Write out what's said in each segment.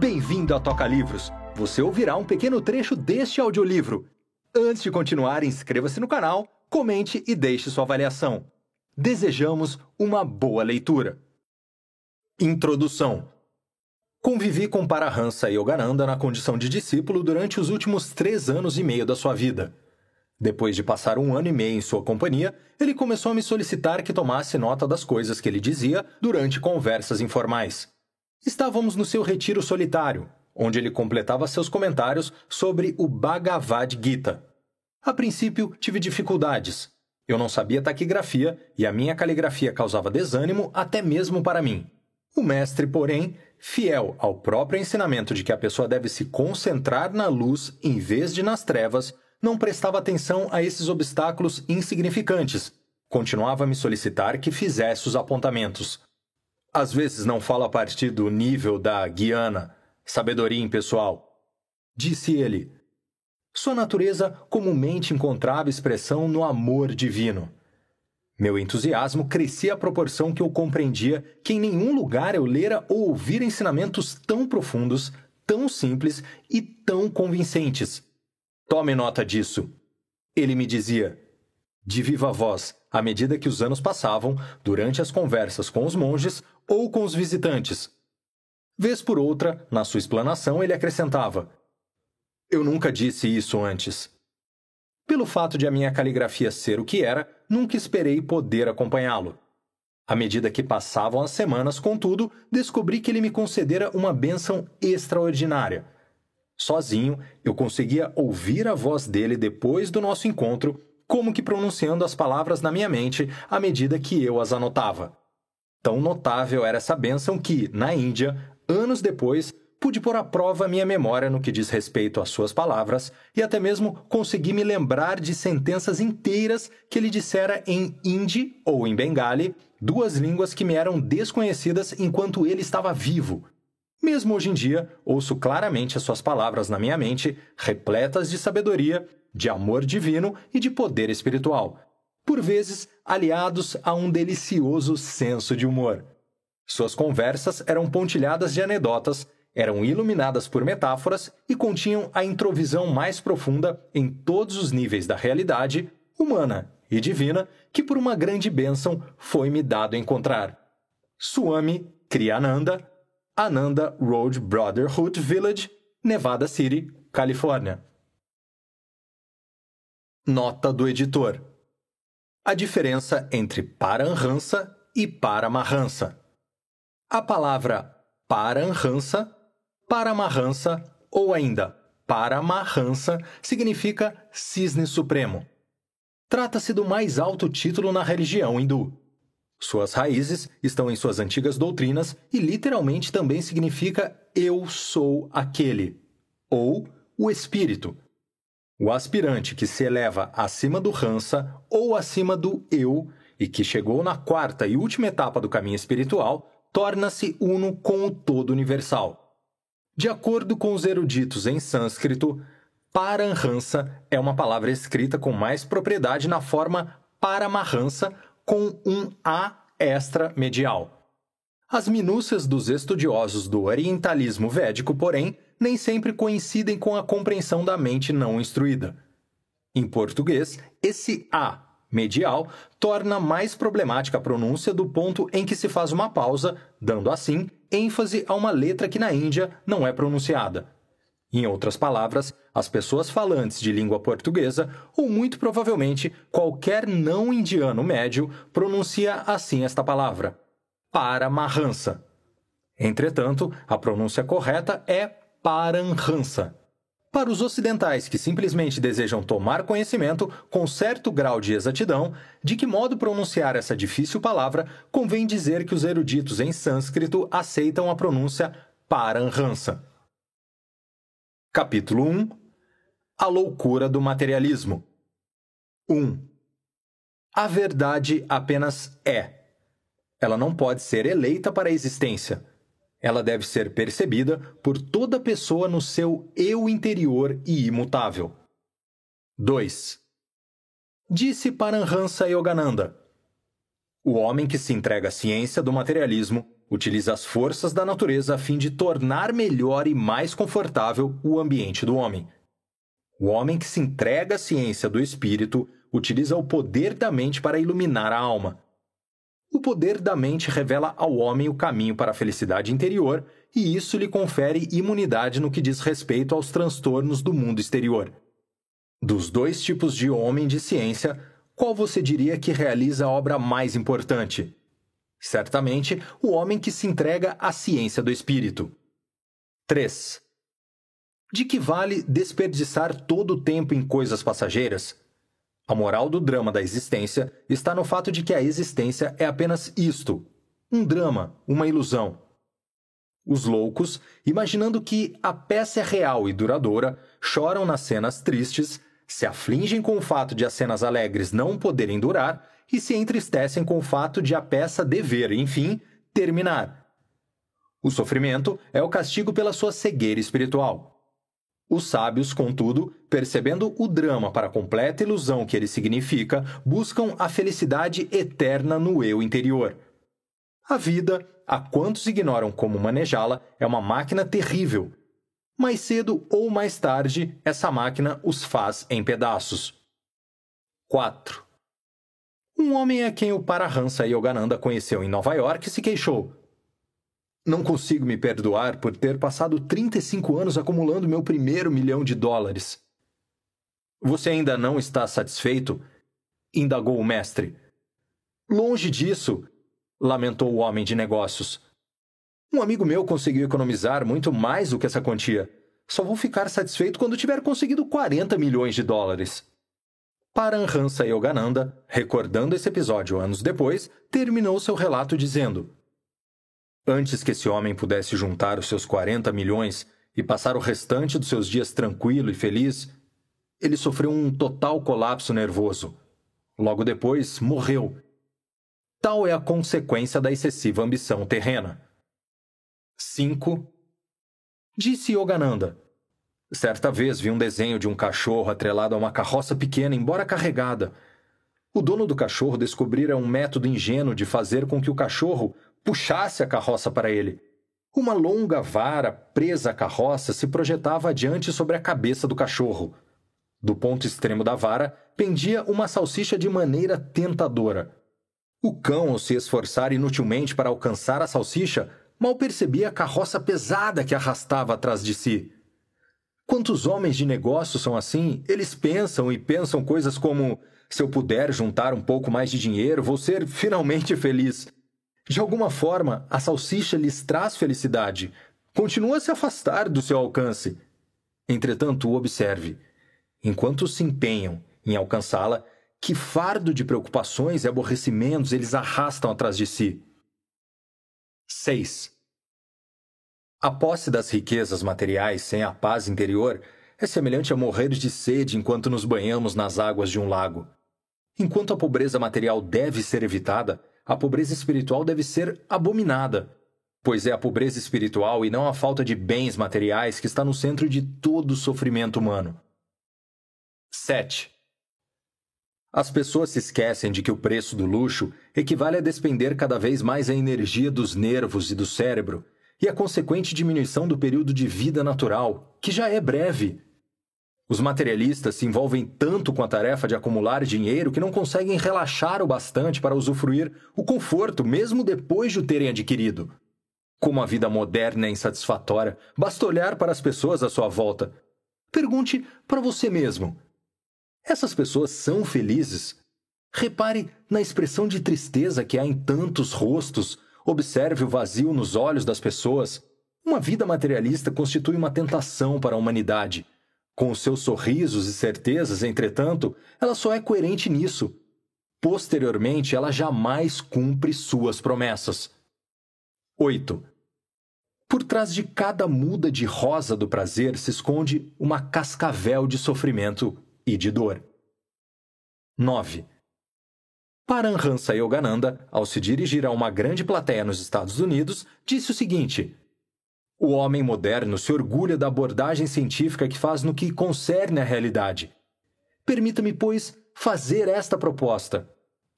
Bem-vindo a Toca Livros. Você ouvirá um pequeno trecho deste audiolivro. Antes de continuar, inscreva-se no canal, comente e deixe sua avaliação. Desejamos uma boa leitura. Introdução Convivi com Parahansa Yogananda na condição de discípulo durante os últimos três anos e meio da sua vida. Depois de passar um ano e meio em sua companhia, ele começou a me solicitar que tomasse nota das coisas que ele dizia durante conversas informais. Estávamos no seu retiro solitário, onde ele completava seus comentários sobre o Bhagavad Gita. A princípio, tive dificuldades. Eu não sabia taquigrafia e a minha caligrafia causava desânimo até mesmo para mim. O mestre, porém, fiel ao próprio ensinamento de que a pessoa deve se concentrar na luz em vez de nas trevas, não prestava atenção a esses obstáculos insignificantes. Continuava a me solicitar que fizesse os apontamentos. Às vezes não falo a partir do nível da guiana, sabedoria impessoal. Disse ele. Sua natureza comumente encontrava expressão no amor divino. Meu entusiasmo crescia à proporção que eu compreendia que em nenhum lugar eu lera ou ouvira ensinamentos tão profundos, tão simples e tão convincentes. Tome nota disso. Ele me dizia, de viva voz, à medida que os anos passavam, durante as conversas com os monges ou com os visitantes. Vez por outra, na sua explanação, ele acrescentava: Eu nunca disse isso antes. Pelo fato de a minha caligrafia ser o que era, nunca esperei poder acompanhá-lo. À medida que passavam as semanas, contudo, descobri que ele me concedera uma bênção extraordinária. Sozinho, eu conseguia ouvir a voz dele depois do nosso encontro, como que pronunciando as palavras na minha mente à medida que eu as anotava. Tão notável era essa bênção que, na Índia, anos depois, pude pôr à prova minha memória no que diz respeito às suas palavras e até mesmo consegui me lembrar de sentenças inteiras que ele dissera em hindi ou em bengali, duas línguas que me eram desconhecidas enquanto ele estava vivo. Mesmo hoje em dia, ouço claramente as suas palavras na minha mente, repletas de sabedoria, de amor divino e de poder espiritual, por vezes aliados a um delicioso senso de humor. Suas conversas eram pontilhadas de anedotas eram iluminadas por metáforas e continham a introvisão mais profunda em todos os níveis da realidade, humana e divina, que por uma grande bênção foi-me dado encontrar. Swami Kriyananda, Ananda Road Brotherhood Village, Nevada City, Califórnia. Nota do editor: A diferença entre Paramhansa e Paramahansa. A palavra Paramhansa Paramahansa ou ainda Paramahansa significa cisne supremo. Trata-se do mais alto título na religião hindu. Suas raízes estão em suas antigas doutrinas e literalmente também significa eu sou aquele ou o espírito. O aspirante que se eleva acima do Hansa ou acima do eu e que chegou na quarta e última etapa do caminho espiritual torna-se uno com o todo universal. De acordo com os eruditos em sânscrito, Paramhansa é uma palavra escrita com mais propriedade na forma Paramahansa com um A extra medial. As minúcias dos estudiosos do orientalismo védico, porém, nem sempre coincidem com a compreensão da mente não instruída. Em português, esse A medial torna mais problemática a pronúncia do ponto em que se faz uma pausa, dando assim ênfase a uma letra que na Índia não é pronunciada. Em outras palavras, as pessoas falantes de língua portuguesa, ou muito provavelmente qualquer não indiano médio, pronuncia assim esta palavra: Paramahansa. Entretanto, a pronúncia correta é Paramhansa. Para os ocidentais que simplesmente desejam tomar conhecimento com certo grau de exatidão de que modo pronunciar essa difícil palavra, convém dizer que os eruditos em sânscrito aceitam a pronúncia Paramhansa. Capítulo 1 A loucura do materialismo 1. A verdade apenas é. Ela não pode ser eleita para a existência ela deve ser percebida por toda pessoa no seu eu interior e imutável. 2. Disse Paramhansa Yogananda: O homem que se entrega à ciência do materialismo utiliza as forças da natureza a fim de tornar melhor e mais confortável o ambiente do homem. O homem que se entrega à ciência do espírito utiliza o poder da mente para iluminar a alma. O poder da mente revela ao homem o caminho para a felicidade interior e isso lhe confere imunidade no que diz respeito aos transtornos do mundo exterior. Dos dois tipos de homem de ciência, qual você diria que realiza a obra mais importante? Certamente, o homem que se entrega à ciência do espírito. 3. De que vale desperdiçar todo o tempo em coisas passageiras? A moral do drama da existência está no fato de que a existência é apenas isto: um drama, uma ilusão. Os loucos, imaginando que a peça é real e duradoura, choram nas cenas tristes, se afligem com o fato de as cenas alegres não poderem durar e se entristecem com o fato de a peça dever, enfim, terminar. O sofrimento é o castigo pela sua cegueira espiritual. Os sábios, contudo, percebendo o drama para a completa ilusão que ele significa, buscam a felicidade eterna no eu interior. A vida, a quantos ignoram como manejá-la, é uma máquina terrível. Mais cedo ou mais tarde, essa máquina os faz em pedaços. 4. Um homem a quem o Parahansa Yogananda conheceu em Nova York se queixou. Não consigo me perdoar por ter passado 35 anos acumulando meu primeiro milhão de dólares. Você ainda não está satisfeito? indagou o mestre. Longe disso, lamentou o homem de negócios. Um amigo meu conseguiu economizar muito mais do que essa quantia. Só vou ficar satisfeito quando tiver conseguido 40 milhões de dólares. Paramhansa Yogananda, recordando esse episódio anos depois, terminou seu relato dizendo: Antes que esse homem pudesse juntar os seus 40 milhões e passar o restante dos seus dias tranquilo e feliz, ele sofreu um total colapso nervoso. Logo depois, morreu. Tal é a consequência da excessiva ambição terrena. 5. Disse Yogananda: Certa vez vi um desenho de um cachorro atrelado a uma carroça pequena, embora carregada. O dono do cachorro descobrira um método ingênuo de fazer com que o cachorro puxasse a carroça para ele. Uma longa vara presa à carroça se projetava adiante sobre a cabeça do cachorro. Do ponto extremo da vara pendia uma salsicha de maneira tentadora. O cão, ao se esforçar inutilmente para alcançar a salsicha, mal percebia a carroça pesada que arrastava atrás de si. Quantos homens de negócio são assim? Eles pensam e pensam coisas como: se eu puder juntar um pouco mais de dinheiro, vou ser finalmente feliz. De alguma forma, a salsicha lhes traz felicidade. Continua a se afastar do seu alcance. Entretanto, observe: enquanto se empenham em alcançá-la, que fardo de preocupações e aborrecimentos eles arrastam atrás de si. 6. A posse das riquezas materiais sem a paz interior é semelhante a morrer de sede enquanto nos banhamos nas águas de um lago. Enquanto a pobreza material deve ser evitada, a pobreza espiritual deve ser abominada, pois é a pobreza espiritual e não a falta de bens materiais que está no centro de todo o sofrimento humano. 7. As pessoas se esquecem de que o preço do luxo equivale a despender cada vez mais a energia dos nervos e do cérebro e a consequente diminuição do período de vida natural, que já é breve. Os materialistas se envolvem tanto com a tarefa de acumular dinheiro que não conseguem relaxar o bastante para usufruir o conforto mesmo depois de o terem adquirido. Como a vida moderna é insatisfatória, basta olhar para as pessoas à sua volta. Pergunte para você mesmo: essas pessoas são felizes? Repare na expressão de tristeza que há em tantos rostos Observe o vazio nos olhos das pessoas. Uma vida materialista constitui uma tentação para a humanidade. Com os seus sorrisos e certezas, entretanto, ela só é coerente nisso. Posteriormente, ela jamais cumpre suas promessas. 8. Por trás de cada muda de rosa do prazer se esconde uma cascavel de sofrimento e de dor. 9. Paramhansa Yogananda, ao se dirigir a uma grande plateia nos Estados Unidos, disse o seguinte: O homem moderno se orgulha da abordagem científica que faz no que concerne à realidade. Permita-me, pois, fazer esta proposta: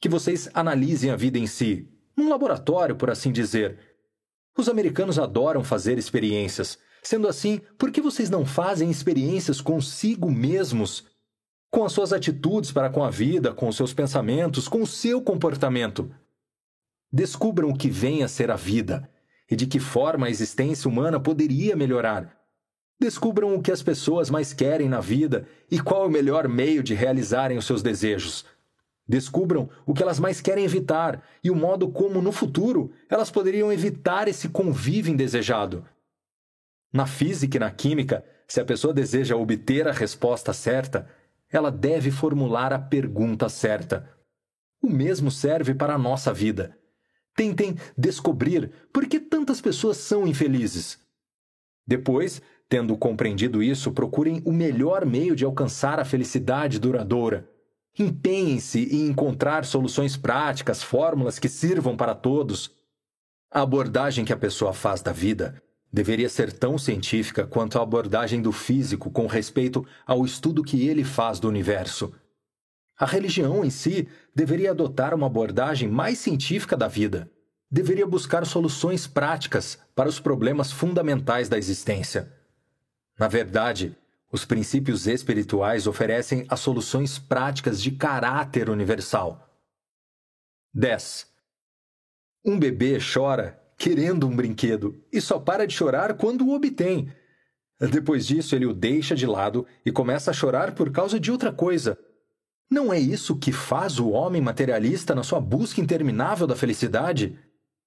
que vocês analisem a vida em si, num laboratório, por assim dizer. Os americanos adoram fazer experiências. Sendo assim, por que vocês não fazem experiências consigo mesmos? Com as suas atitudes para com a vida, com os seus pensamentos, com o seu comportamento. Descubram o que vem a ser a vida e de que forma a existência humana poderia melhorar. Descubram o que as pessoas mais querem na vida e qual é o melhor meio de realizarem os seus desejos. Descubram o que elas mais querem evitar e o modo como, no futuro, elas poderiam evitar esse convívio indesejado. Na física e na química, se a pessoa deseja obter a resposta certa, ela deve formular a pergunta certa. O mesmo serve para a nossa vida. Tentem descobrir por que tantas pessoas são infelizes. Depois, tendo compreendido isso, procurem o melhor meio de alcançar a felicidade duradoura. Empenhem-se em encontrar soluções práticas, fórmulas que sirvam para todos. A abordagem que a pessoa faz da vida deveria ser tão científica quanto a abordagem do físico com respeito ao estudo que ele faz do universo. A religião em si deveria adotar uma abordagem mais científica da vida. Deveria buscar soluções práticas para os problemas fundamentais da existência. Na verdade, os princípios espirituais oferecem as soluções práticas de caráter universal. 10. Um bebê chora querendo um brinquedo e só para de chorar quando o obtém. Depois disso, ele o deixa de lado e começa a chorar por causa de outra coisa. Não é isso que faz o homem materialista na sua busca interminável da felicidade?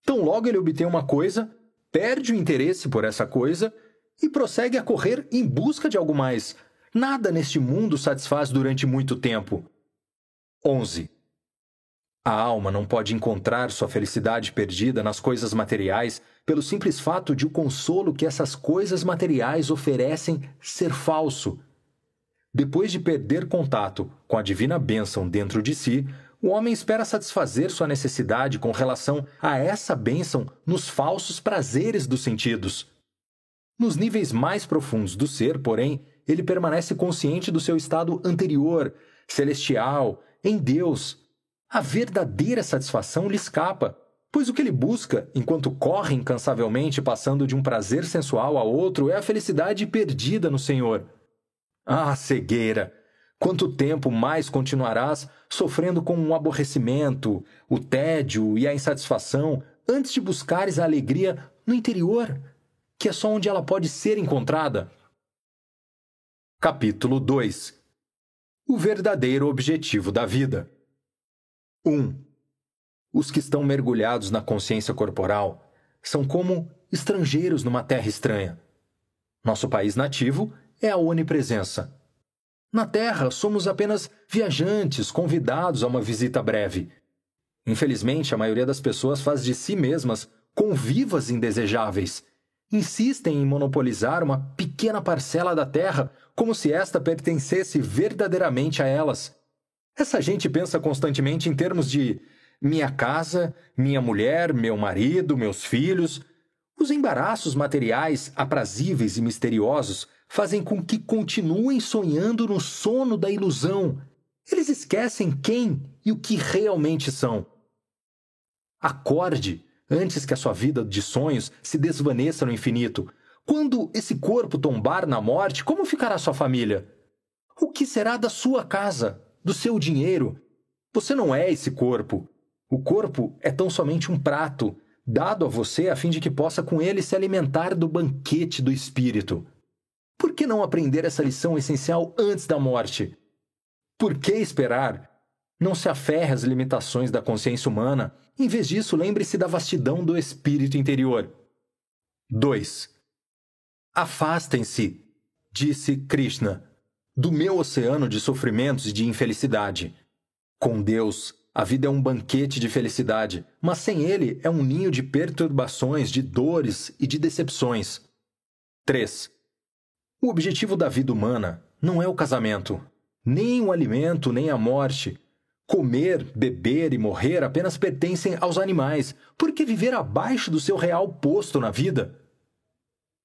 Tão logo ele obtém uma coisa, perde o interesse por essa coisa e prossegue a correr em busca de algo mais. Nada neste mundo satisfaz durante muito tempo. 11. A alma não pode encontrar sua felicidade perdida nas coisas materiais pelo simples fato de o consolo que essas coisas materiais oferecem ser falso. Depois de perder contato com a divina bênção dentro de si, o homem espera satisfazer sua necessidade com relação a essa bênção nos falsos prazeres dos sentidos. Nos níveis mais profundos do ser, porém, ele permanece consciente do seu estado anterior, celestial, em Deus. A verdadeira satisfação lhe escapa, pois o que ele busca, enquanto corre incansavelmente passando de um prazer sensual a outro, é a felicidade perdida no Senhor. Ah, cegueira! Quanto tempo mais continuarás sofrendo com o aborrecimento, o tédio e a insatisfação antes de buscares a alegria no interior? que é só onde ela pode ser encontrada. Capítulo 2 O verdadeiro objetivo da vida. 1. Os que estão mergulhados na consciência corporal são como estrangeiros numa terra estranha. Nosso país nativo é a onipresença. Na Terra, somos apenas viajantes convidados a uma visita breve. Infelizmente, a maioria das pessoas faz de si mesmas convivas indesejáveis insistem em monopolizar uma pequena parcela da terra como se esta pertencesse verdadeiramente a elas. Essa gente pensa constantemente em termos de minha casa, minha mulher, meu marido, meus filhos. Os embaraços materiais, aprazíveis e misteriosos, fazem com que continuem sonhando no sono da ilusão. Eles esquecem quem e o que realmente são. Acorde antes que a sua vida de sonhos se desvaneça no infinito. Quando esse corpo tombar na morte, como ficará sua família? O que será da sua casa, do seu dinheiro? Você não é esse corpo. O corpo é tão somente um prato, dado a você a fim de que possa com ele se alimentar do banquete do espírito. Por que não aprender essa lição essencial antes da morte? Por que esperar? Não se aferre às limitações da consciência humana. Em vez disso, lembre-se da vastidão do espírito interior. 2. Afastem-se, disse Krishna, do meu oceano de sofrimentos e de infelicidade. Com Deus, a vida é um banquete de felicidade, mas sem ele é um ninho de perturbações, de dores e de decepções. 3. O objetivo da vida humana não é o casamento, nem o alimento, nem a morte, Comer, beber e morrer apenas pertencem aos animais, porque viver abaixo do seu real posto na vida?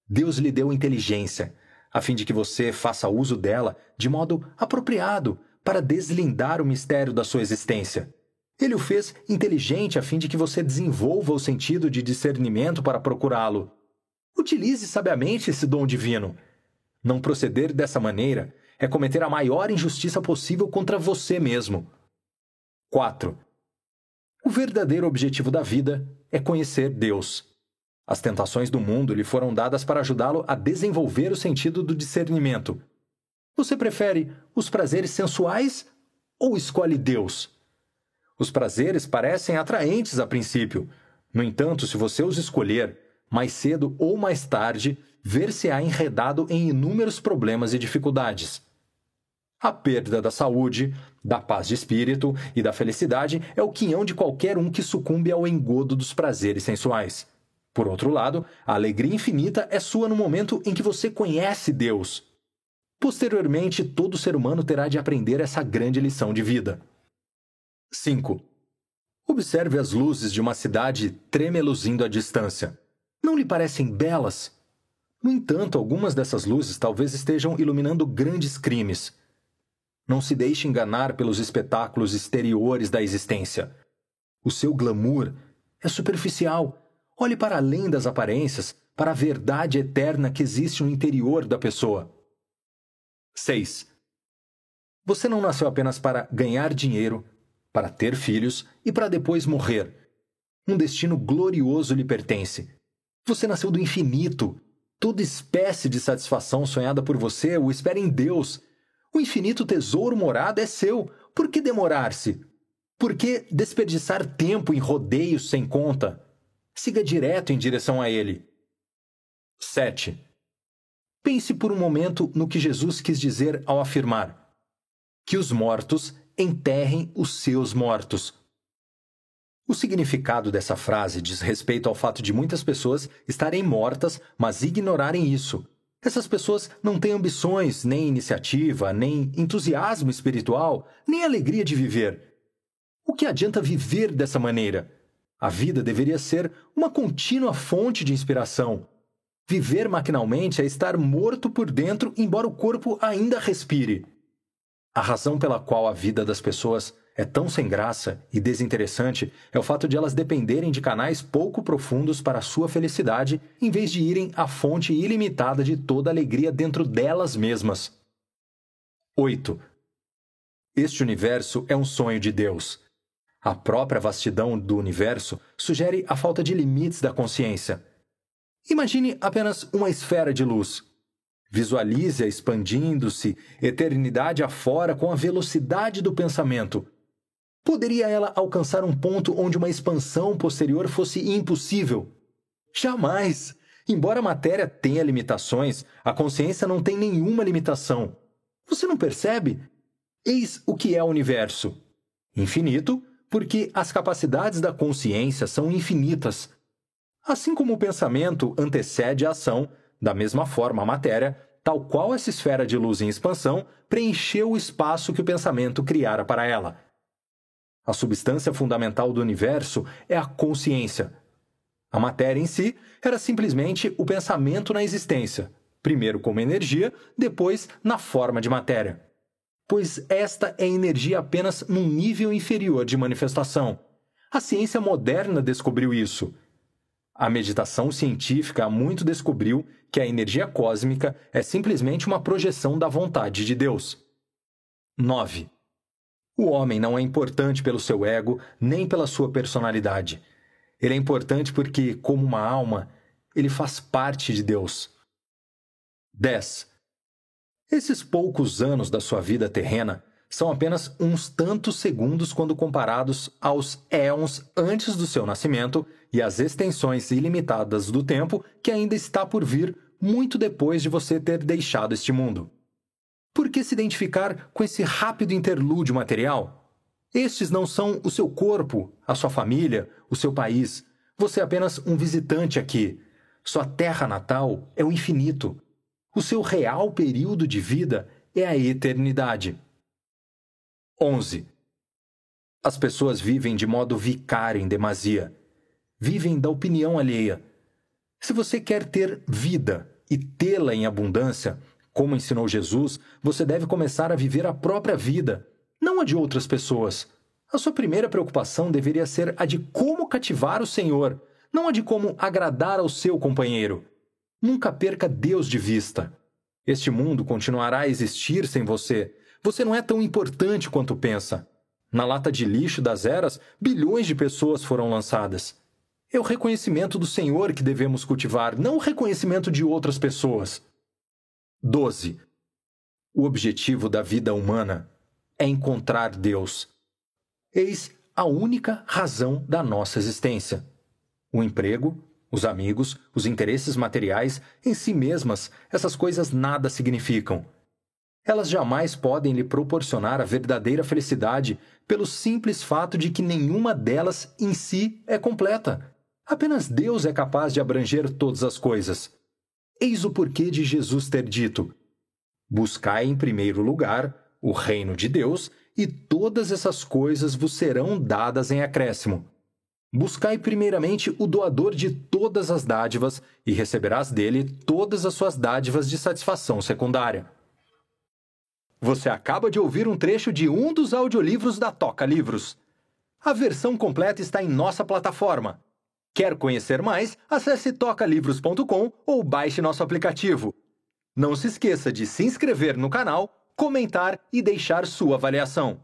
Deus lhe deu inteligência, a fim de que você faça uso dela de modo apropriado para deslindar o mistério da sua existência. Ele o fez inteligente a fim de que você desenvolva o sentido de discernimento para procurá-lo. Utilize sabiamente esse dom divino. Não proceder dessa maneira é cometer a maior injustiça possível contra você mesmo. 4. O verdadeiro objetivo da vida é conhecer Deus. As tentações do mundo lhe foram dadas para ajudá-lo a desenvolver o sentido do discernimento. Você prefere os prazeres sensuais ou escolhe Deus? Os prazeres parecem atraentes a princípio. No entanto, se você os escolher, mais cedo ou mais tarde, ver-se-á enredado em inúmeros problemas e dificuldades. A perda da saúde, da paz de espírito e da felicidade é o quinhão de qualquer um que sucumbe ao engodo dos prazeres sensuais. Por outro lado, a alegria infinita é sua no momento em que você conhece Deus. Posteriormente, todo ser humano terá de aprender essa grande lição de vida. 5. Observe as luzes de uma cidade tremeluzindo à distância. Não lhe parecem belas? No entanto, algumas dessas luzes talvez estejam iluminando grandes crimes não se deixe enganar pelos espetáculos exteriores da existência. O seu glamour é superficial. Olhe para além das aparências, para a verdade eterna que existe no interior da pessoa. 6. Você não nasceu apenas para ganhar dinheiro, para ter filhos e para depois morrer. Um destino glorioso lhe pertence. Você nasceu do infinito. Toda espécie de satisfação sonhada por você o espera em Deus o infinito tesouro morado é seu. Por que demorar-se? Por que desperdiçar tempo em rodeios sem conta? Siga direto em direção a ele. 7. Pense por um momento no que Jesus quis dizer ao afirmar: que os mortos enterrem os seus mortos. O significado dessa frase diz respeito ao fato de muitas pessoas estarem mortas, mas ignorarem isso essas pessoas não têm ambições, nem iniciativa, nem entusiasmo espiritual, nem alegria de viver. O que adianta viver dessa maneira? A vida deveria ser uma contínua fonte de inspiração. Viver maquinalmente é estar morto por dentro, embora o corpo ainda respire. A razão pela qual a vida das pessoas é tão sem graça e desinteressante é o fato de elas dependerem de canais pouco profundos para sua felicidade, em vez de irem à fonte ilimitada de toda alegria dentro delas mesmas. 8. Este universo é um sonho de Deus. A própria vastidão do universo sugere a falta de limites da consciência. Imagine apenas uma esfera de luz. Visualize-a expandindo-se, eternidade afora, com a velocidade do pensamento Poderia ela alcançar um ponto onde uma expansão posterior fosse impossível? Jamais! Embora a matéria tenha limitações, a consciência não tem nenhuma limitação. Você não percebe? Eis o que é o universo: infinito, porque as capacidades da consciência são infinitas. Assim como o pensamento antecede a ação, da mesma forma a matéria, tal qual essa esfera de luz em expansão, preencheu o espaço que o pensamento criara para ela. A substância fundamental do universo é a consciência. A matéria em si era simplesmente o pensamento na existência, primeiro como energia, depois na forma de matéria. Pois esta é energia apenas num nível inferior de manifestação. A ciência moderna descobriu isso. A meditação científica há muito descobriu que a energia cósmica é simplesmente uma projeção da vontade de Deus. 9. O homem não é importante pelo seu ego nem pela sua personalidade. Ele é importante porque, como uma alma, ele faz parte de Deus. 10. Esses poucos anos da sua vida terrena são apenas uns tantos segundos quando comparados aos éons antes do seu nascimento e às extensões ilimitadas do tempo que ainda está por vir muito depois de você ter deixado este mundo. Por que se identificar com esse rápido interlúdio material? Estes não são o seu corpo, a sua família, o seu país. Você é apenas um visitante aqui. Sua terra natal é o infinito. O seu real período de vida é a eternidade. 11. As pessoas vivem de modo vicário em demasia. Vivem da opinião alheia. Se você quer ter vida e tê-la em abundância, como ensinou Jesus, você deve começar a viver a própria vida, não a de outras pessoas. A sua primeira preocupação deveria ser a de como cativar o Senhor, não a de como agradar ao seu companheiro. Nunca perca Deus de vista. Este mundo continuará a existir sem você. Você não é tão importante quanto pensa. Na lata de lixo das eras, bilhões de pessoas foram lançadas. É o reconhecimento do Senhor que devemos cultivar, não o reconhecimento de outras pessoas. 12. O objetivo da vida humana é encontrar Deus. Eis a única razão da nossa existência. O emprego, os amigos, os interesses materiais, em si mesmas, essas coisas nada significam. Elas jamais podem lhe proporcionar a verdadeira felicidade pelo simples fato de que nenhuma delas em si é completa. Apenas Deus é capaz de abranger todas as coisas. Eis o porquê de Jesus ter dito: Buscai em primeiro lugar o reino de Deus, e todas essas coisas vos serão dadas em acréscimo. Buscai primeiramente o doador de todas as dádivas, e receberás dele todas as suas dádivas de satisfação secundária. Você acaba de ouvir um trecho de um dos audiolivros da Toca Livros. A versão completa está em nossa plataforma. Quer conhecer mais? Acesse tocalivros.com ou baixe nosso aplicativo. Não se esqueça de se inscrever no canal, comentar e deixar sua avaliação.